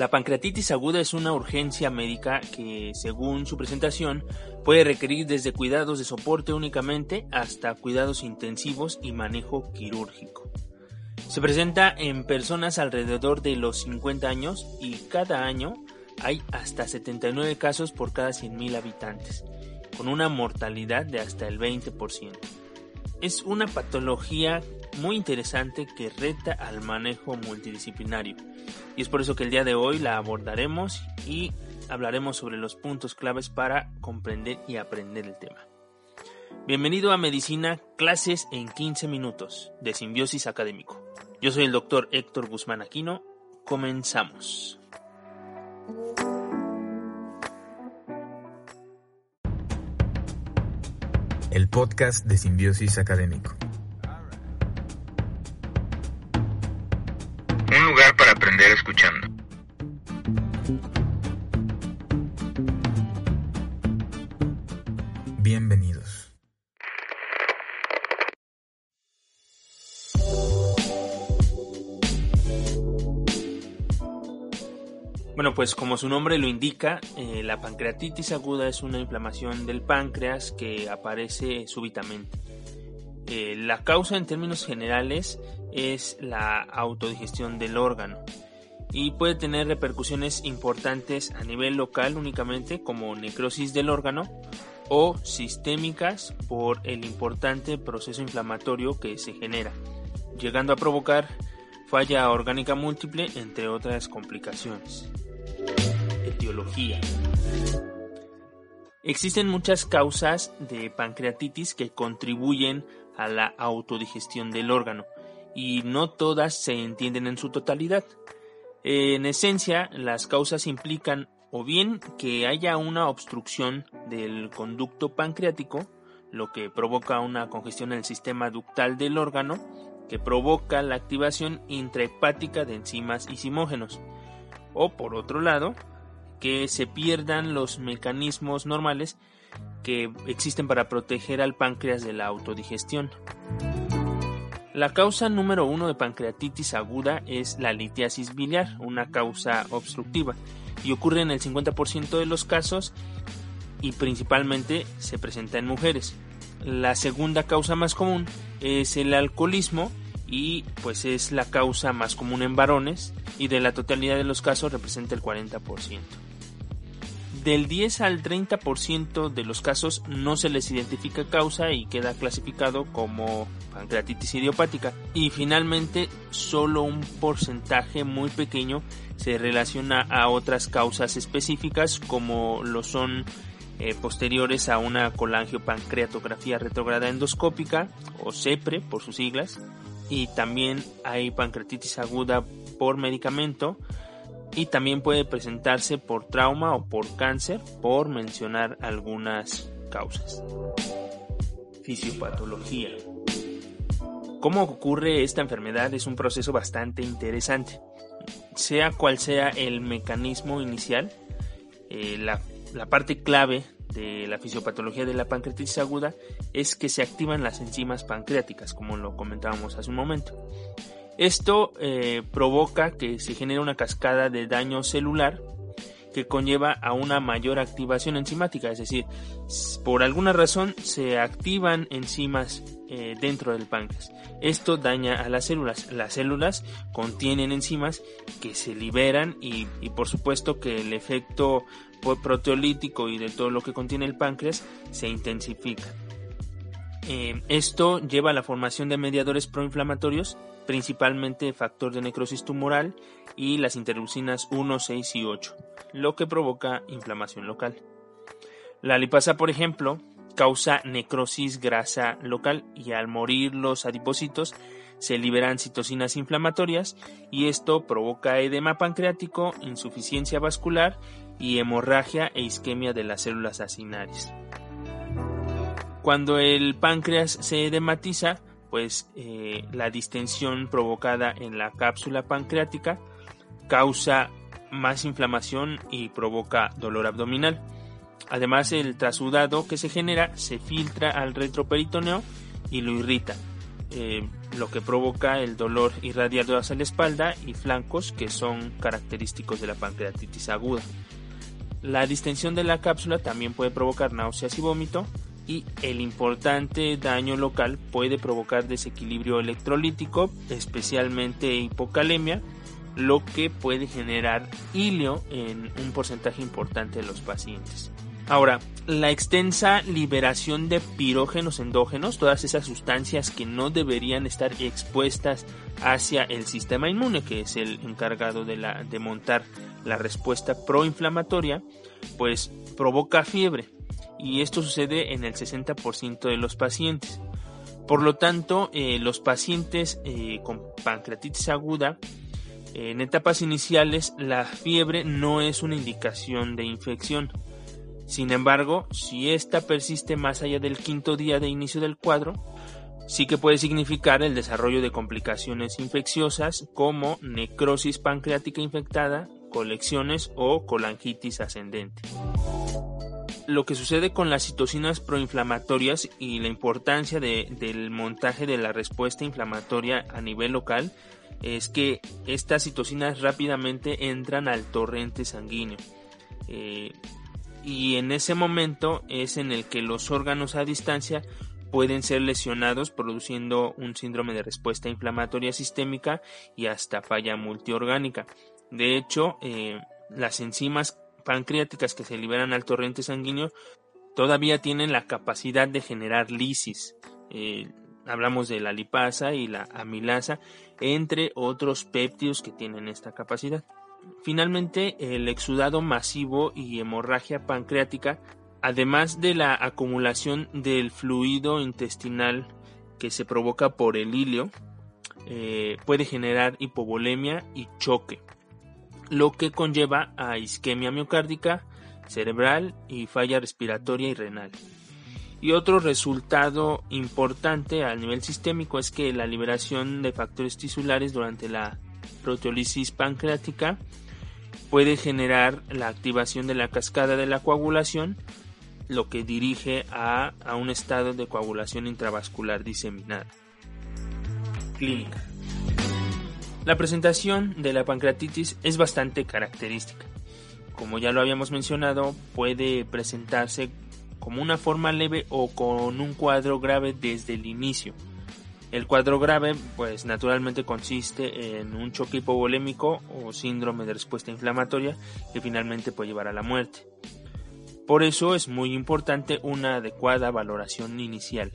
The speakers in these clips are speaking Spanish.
La pancreatitis aguda es una urgencia médica que, según su presentación, puede requerir desde cuidados de soporte únicamente hasta cuidados intensivos y manejo quirúrgico. Se presenta en personas alrededor de los 50 años y cada año hay hasta 79 casos por cada 100.000 habitantes, con una mortalidad de hasta el 20%. Es una patología muy interesante que reta al manejo multidisciplinario y es por eso que el día de hoy la abordaremos y hablaremos sobre los puntos claves para comprender y aprender el tema. Bienvenido a Medicina, clases en 15 minutos de Simbiosis Académico. Yo soy el doctor Héctor Guzmán Aquino. Comenzamos. El podcast de Simbiosis Académico. Aprender escuchando. Bienvenidos. Bueno, pues como su nombre lo indica, eh, la pancreatitis aguda es una inflamación del páncreas que aparece súbitamente. Eh, la causa en términos generales es la autodigestión del órgano y puede tener repercusiones importantes a nivel local únicamente como necrosis del órgano o sistémicas por el importante proceso inflamatorio que se genera, llegando a provocar falla orgánica múltiple entre otras complicaciones. Etiología. Existen muchas causas de pancreatitis que contribuyen a la autodigestión del órgano y no todas se entienden en su totalidad. En esencia, las causas implican o bien que haya una obstrucción del conducto pancreático, lo que provoca una congestión en el sistema ductal del órgano, que provoca la activación intrahepática de enzimas y simógenos, o por otro lado, que se pierdan los mecanismos normales que existen para proteger al páncreas de la autodigestión. La causa número uno de pancreatitis aguda es la litiasis biliar, una causa obstructiva, y ocurre en el 50% de los casos y principalmente se presenta en mujeres. La segunda causa más común es el alcoholismo y pues es la causa más común en varones y de la totalidad de los casos representa el 40% del 10 al 30% de los casos no se les identifica causa y queda clasificado como pancreatitis idiopática. Y finalmente, solo un porcentaje muy pequeño se relaciona a otras causas específicas como lo son eh, posteriores a una colangiopancreatografía retrograda endoscópica o CEPRE por sus siglas. Y también hay pancreatitis aguda por medicamento y también puede presentarse por trauma o por cáncer, por mencionar algunas causas. Fisiopatología. Cómo ocurre esta enfermedad es un proceso bastante interesante. Sea cual sea el mecanismo inicial, eh, la, la parte clave de la fisiopatología de la pancreatitis aguda es que se activan las enzimas pancreáticas, como lo comentábamos hace un momento. Esto eh, provoca que se genere una cascada de daño celular que conlleva a una mayor activación enzimática, es decir, por alguna razón se activan enzimas eh, dentro del páncreas. Esto daña a las células. Las células contienen enzimas que se liberan y, por supuesto que el efecto proteolítico y de todo lo que contiene el páncreas se intensifica. Eh, esto lleva a la formación de mediadores proinflamatorios principalmente factor de necrosis tumoral y las interleucinas 1, 6 y 8, lo que provoca inflamación local. La lipasa, por ejemplo, causa necrosis grasa local y al morir los adipocitos se liberan citocinas inflamatorias y esto provoca edema pancreático, insuficiencia vascular y hemorragia e isquemia de las células acinarias. Cuando el páncreas se edematiza, pues eh, la distensión provocada en la cápsula pancreática causa más inflamación y provoca dolor abdominal. Además, el trasudado que se genera se filtra al retroperitoneo y lo irrita. Eh, lo que provoca el dolor irradiado hacia la espalda y flancos que son característicos de la pancreatitis aguda. La distensión de la cápsula también puede provocar náuseas y vómito y el importante daño local puede provocar desequilibrio electrolítico, especialmente hipocalemia, lo que puede generar hilio en un porcentaje importante de los pacientes. Ahora, la extensa liberación de pirógenos endógenos, todas esas sustancias que no deberían estar expuestas hacia el sistema inmune, que es el encargado de, la, de montar la respuesta proinflamatoria, pues provoca fiebre. Y esto sucede en el 60% de los pacientes. Por lo tanto, eh, los pacientes eh, con pancreatitis aguda, en etapas iniciales, la fiebre no es una indicación de infección sin embargo, si esta persiste más allá del quinto día de inicio del cuadro, sí que puede significar el desarrollo de complicaciones infecciosas como necrosis pancreática infectada, colecciones o colangitis ascendente. Lo que sucede con las citocinas proinflamatorias y la importancia del montaje de la respuesta inflamatoria a nivel local es que estas citocinas rápidamente entran al torrente sanguíneo. Eh, y en ese momento es en el que los órganos a distancia pueden ser lesionados produciendo un síndrome de respuesta inflamatoria sistémica y hasta falla multiorgánica. De hecho, eh, las enzimas pancreáticas que se liberan al torrente sanguíneo todavía tienen la capacidad de generar lisis. Eh, hablamos de la lipasa y la amilasa, entre otros péptidos que tienen esta capacidad. Finalmente, el exudado masivo y hemorragia pancreática, además de la acumulación del fluido intestinal que se provoca por el hilio, eh, puede generar hipovolemia y choque, lo que conlleva a isquemia miocárdica, cerebral y falla respiratoria y renal. Y otro resultado importante a nivel sistémico es que la liberación de factores tisulares durante la proteólisis pancreática puede generar la activación de la cascada de la coagulación, lo que dirige a, a un estado de coagulación intravascular diseminada. Clínica. La presentación de la pancreatitis es bastante característica. Como ya lo habíamos mencionado, puede presentarse como una forma leve o con un cuadro grave desde el inicio. El cuadro grave, pues naturalmente consiste en un choque hipovolémico o síndrome de respuesta inflamatoria que finalmente puede llevar a la muerte. Por eso es muy importante una adecuada valoración inicial.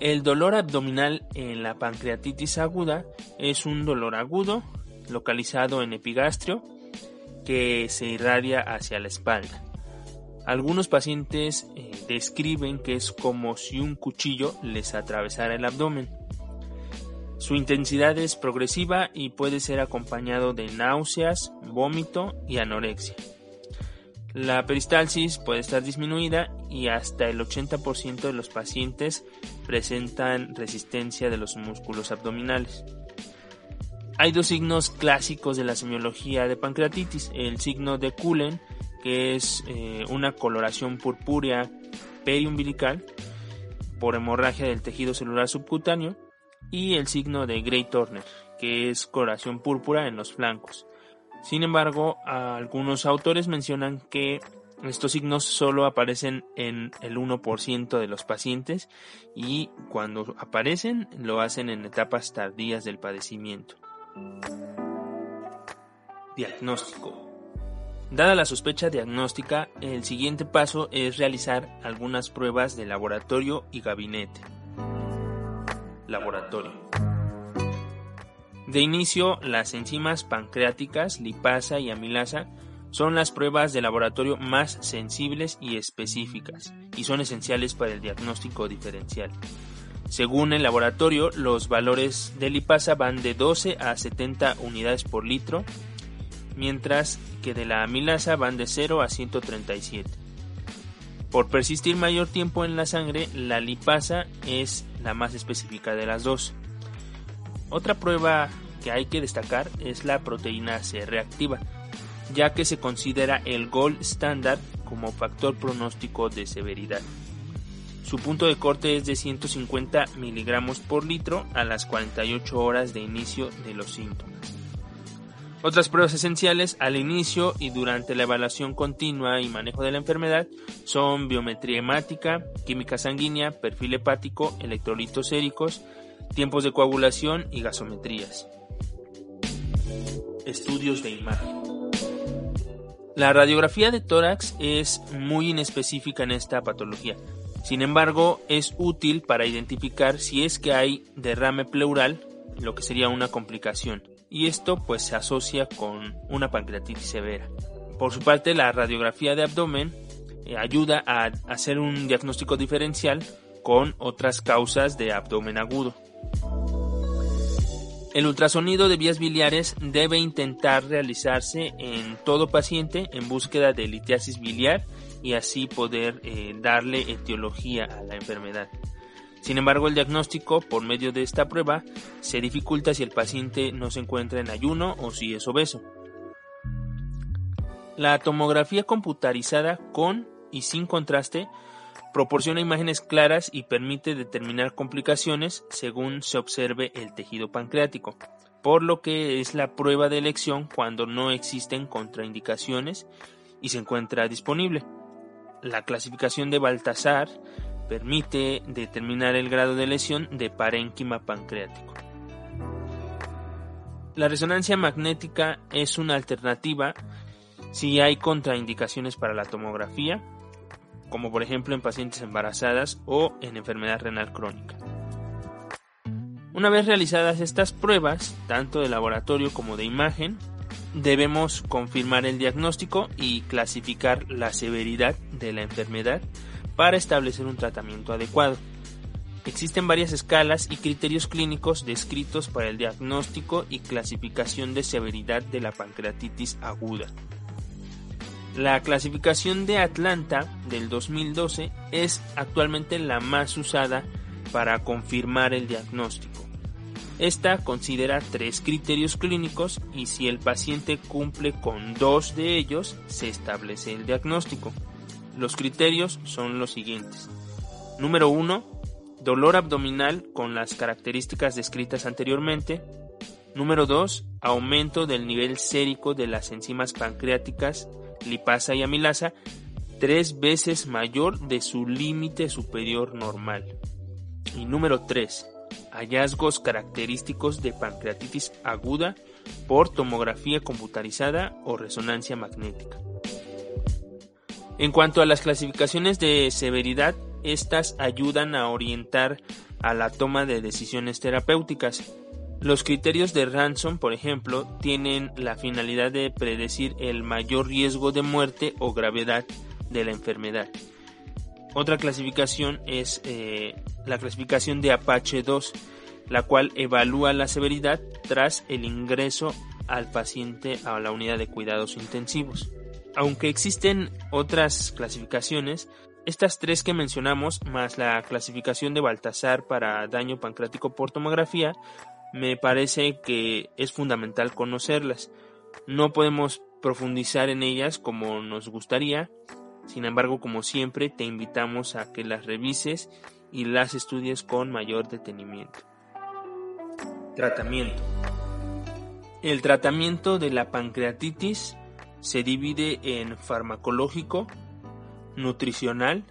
El dolor abdominal en la pancreatitis aguda es un dolor agudo localizado en epigastrio que se irradia hacia la espalda. Algunos pacientes eh, describen que es como si un cuchillo les atravesara el abdomen. Su intensidad es progresiva y puede ser acompañado de náuseas, vómito y anorexia. La peristalsis puede estar disminuida y hasta el 80% de los pacientes presentan resistencia de los músculos abdominales. Hay dos signos clásicos de la semiología de pancreatitis, el signo de Cullen que es eh, una coloración purpúrea periumbilical por hemorragia del tejido celular subcutáneo y el signo de Gray Turner, que es coloración púrpura en los flancos. Sin embargo, algunos autores mencionan que estos signos solo aparecen en el 1% de los pacientes y cuando aparecen lo hacen en etapas tardías del padecimiento. Diagnóstico. Dada la sospecha diagnóstica, el siguiente paso es realizar algunas pruebas de laboratorio y gabinete. Laboratorio. De inicio, las enzimas pancreáticas, lipasa y amilasa son las pruebas de laboratorio más sensibles y específicas y son esenciales para el diagnóstico diferencial. Según el laboratorio, los valores de lipasa van de 12 a 70 unidades por litro mientras que de la amilasa van de 0 a 137. Por persistir mayor tiempo en la sangre, la lipasa es la más específica de las dos. Otra prueba que hay que destacar es la proteína C reactiva, ya que se considera el gold standard como factor pronóstico de severidad. Su punto de corte es de 150 miligramos por litro a las 48 horas de inicio de los síntomas. Otras pruebas esenciales al inicio y durante la evaluación continua y manejo de la enfermedad son biometría hemática, química sanguínea, perfil hepático, electrolitos séricos, tiempos de coagulación y gasometrías. Estudios de imagen. La radiografía de tórax es muy inespecífica en esta patología. Sin embargo, es útil para identificar si es que hay derrame pleural, lo que sería una complicación y esto pues se asocia con una pancreatitis severa. Por su parte, la radiografía de abdomen eh, ayuda a hacer un diagnóstico diferencial con otras causas de abdomen agudo. El ultrasonido de vías biliares debe intentar realizarse en todo paciente en búsqueda de litiasis biliar y así poder eh, darle etiología a la enfermedad. Sin embargo, el diagnóstico por medio de esta prueba se dificulta si el paciente no se encuentra en ayuno o si es obeso. La tomografía computarizada con y sin contraste proporciona imágenes claras y permite determinar complicaciones según se observe el tejido pancreático, por lo que es la prueba de elección cuando no existen contraindicaciones y se encuentra disponible. La clasificación de Baltasar permite determinar el grado de lesión de parénquima pancreático. La resonancia magnética es una alternativa si hay contraindicaciones para la tomografía, como por ejemplo en pacientes embarazadas o en enfermedad renal crónica. Una vez realizadas estas pruebas, tanto de laboratorio como de imagen, debemos confirmar el diagnóstico y clasificar la severidad de la enfermedad para establecer un tratamiento adecuado. Existen varias escalas y criterios clínicos descritos para el diagnóstico y clasificación de severidad de la pancreatitis aguda. La clasificación de Atlanta del 2012 es actualmente la más usada para confirmar el diagnóstico. Esta considera tres criterios clínicos y si el paciente cumple con dos de ellos, se establece el diagnóstico. Los criterios son los siguientes. Número 1. Dolor abdominal con las características descritas anteriormente. Número 2. Aumento del nivel sérico de las enzimas pancreáticas, lipasa y amilasa, tres veces mayor de su límite superior normal. Y número 3. Hallazgos característicos de pancreatitis aguda por tomografía computarizada o resonancia magnética. En cuanto a las clasificaciones de severidad, estas ayudan a orientar a la toma de decisiones terapéuticas. Los criterios de Ransom, por ejemplo, tienen la finalidad de predecir el mayor riesgo de muerte o gravedad de la enfermedad. Otra clasificación es eh, la clasificación de Apache 2, la cual evalúa la severidad tras el ingreso al paciente a la unidad de cuidados intensivos. Aunque existen otras clasificaciones, estas tres que mencionamos, más la clasificación de Baltasar para daño pancreático por tomografía, me parece que es fundamental conocerlas. No podemos profundizar en ellas como nos gustaría, sin embargo, como siempre, te invitamos a que las revises y las estudies con mayor detenimiento. Tratamiento. El tratamiento de la pancreatitis se divide en farmacológico, nutricional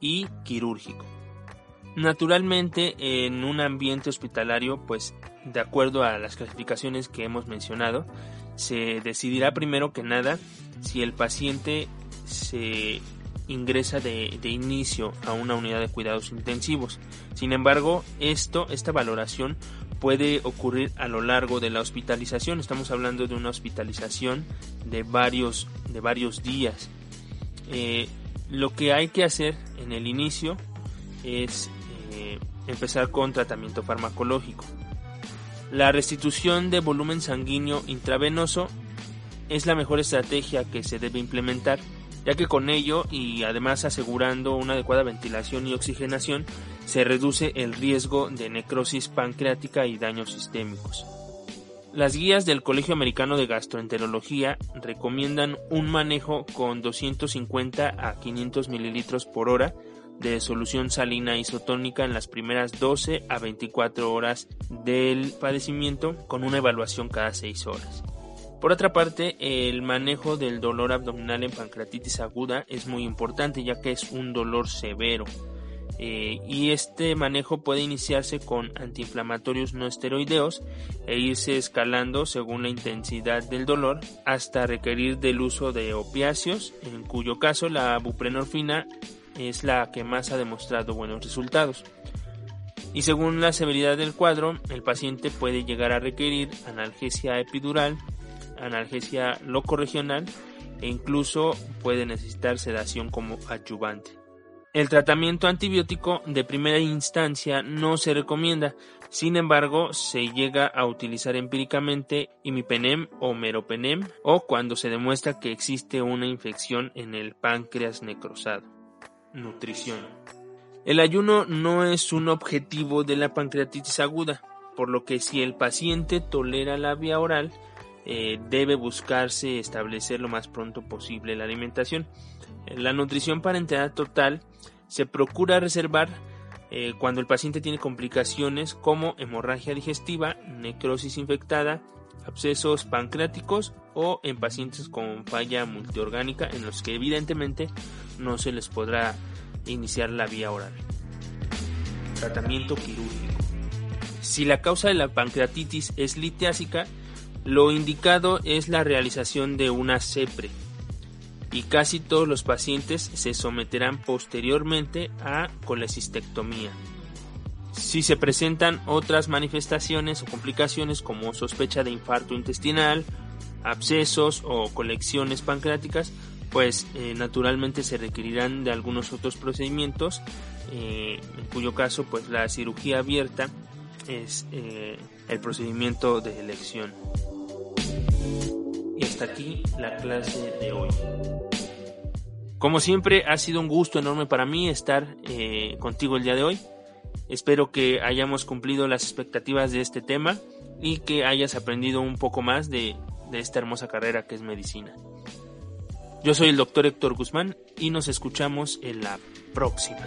y quirúrgico. Naturalmente, en un ambiente hospitalario, pues de acuerdo a las clasificaciones que hemos mencionado, se decidirá primero que nada si el paciente se ingresa de, de, inicio a una unidad de cuidados intensivos. Sin embargo, esto, esta valoración puede ocurrir a lo largo de la hospitalización. Estamos hablando de una hospitalización de varios, de varios días. Eh, lo que hay que hacer en el inicio es eh, empezar con tratamiento farmacológico. La restitución de volumen sanguíneo intravenoso es la mejor estrategia que se debe implementar ya que con ello y además asegurando una adecuada ventilación y oxigenación se reduce el riesgo de necrosis pancreática y daños sistémicos. Las guías del Colegio Americano de Gastroenterología recomiendan un manejo con 250 a 500 mililitros por hora de solución salina isotónica en las primeras 12 a 24 horas del padecimiento con una evaluación cada 6 horas. Por otra parte, el manejo del dolor abdominal en pancreatitis aguda es muy importante ya que es un dolor severo eh, y este manejo puede iniciarse con antiinflamatorios no esteroideos e irse escalando según la intensidad del dolor hasta requerir del uso de opiáceos, en cuyo caso la buprenorfina es la que más ha demostrado buenos resultados. Y según la severidad del cuadro, el paciente puede llegar a requerir analgesia epidural, analgesia locorregional e incluso puede necesitar sedación como adyuvante. El tratamiento antibiótico de primera instancia no se recomienda, sin embargo, se llega a utilizar empíricamente imipenem o meropenem o cuando se demuestra que existe una infección en el páncreas necrosado. Nutrición. El ayuno no es un objetivo de la pancreatitis aguda, por lo que si el paciente tolera la vía oral, eh, debe buscarse establecer lo más pronto posible la alimentación. La nutrición parenteral total se procura reservar eh, cuando el paciente tiene complicaciones como hemorragia digestiva, necrosis infectada, abscesos pancreáticos o en pacientes con falla multiorgánica en los que evidentemente no se les podrá iniciar la vía oral. Tratamiento quirúrgico. Si la causa de la pancreatitis es litiásica, lo indicado es la realización de una CEPRE, y casi todos los pacientes se someterán posteriormente a colecistectomía. Si se presentan otras manifestaciones o complicaciones como sospecha de infarto intestinal, abscesos o colecciones pancreáticas, pues eh, naturalmente se requerirán de algunos otros procedimientos, eh, en cuyo caso pues la cirugía abierta es eh, el procedimiento de elección. Y hasta aquí la clase de hoy. Como siempre, ha sido un gusto enorme para mí estar contigo el día de hoy. Espero que hayamos cumplido las expectativas de este tema y que hayas aprendido un poco más de, de esta hermosa carrera que es medicina. Yo soy el doctor Héctor Guzmán y nos escuchamos en la próxima.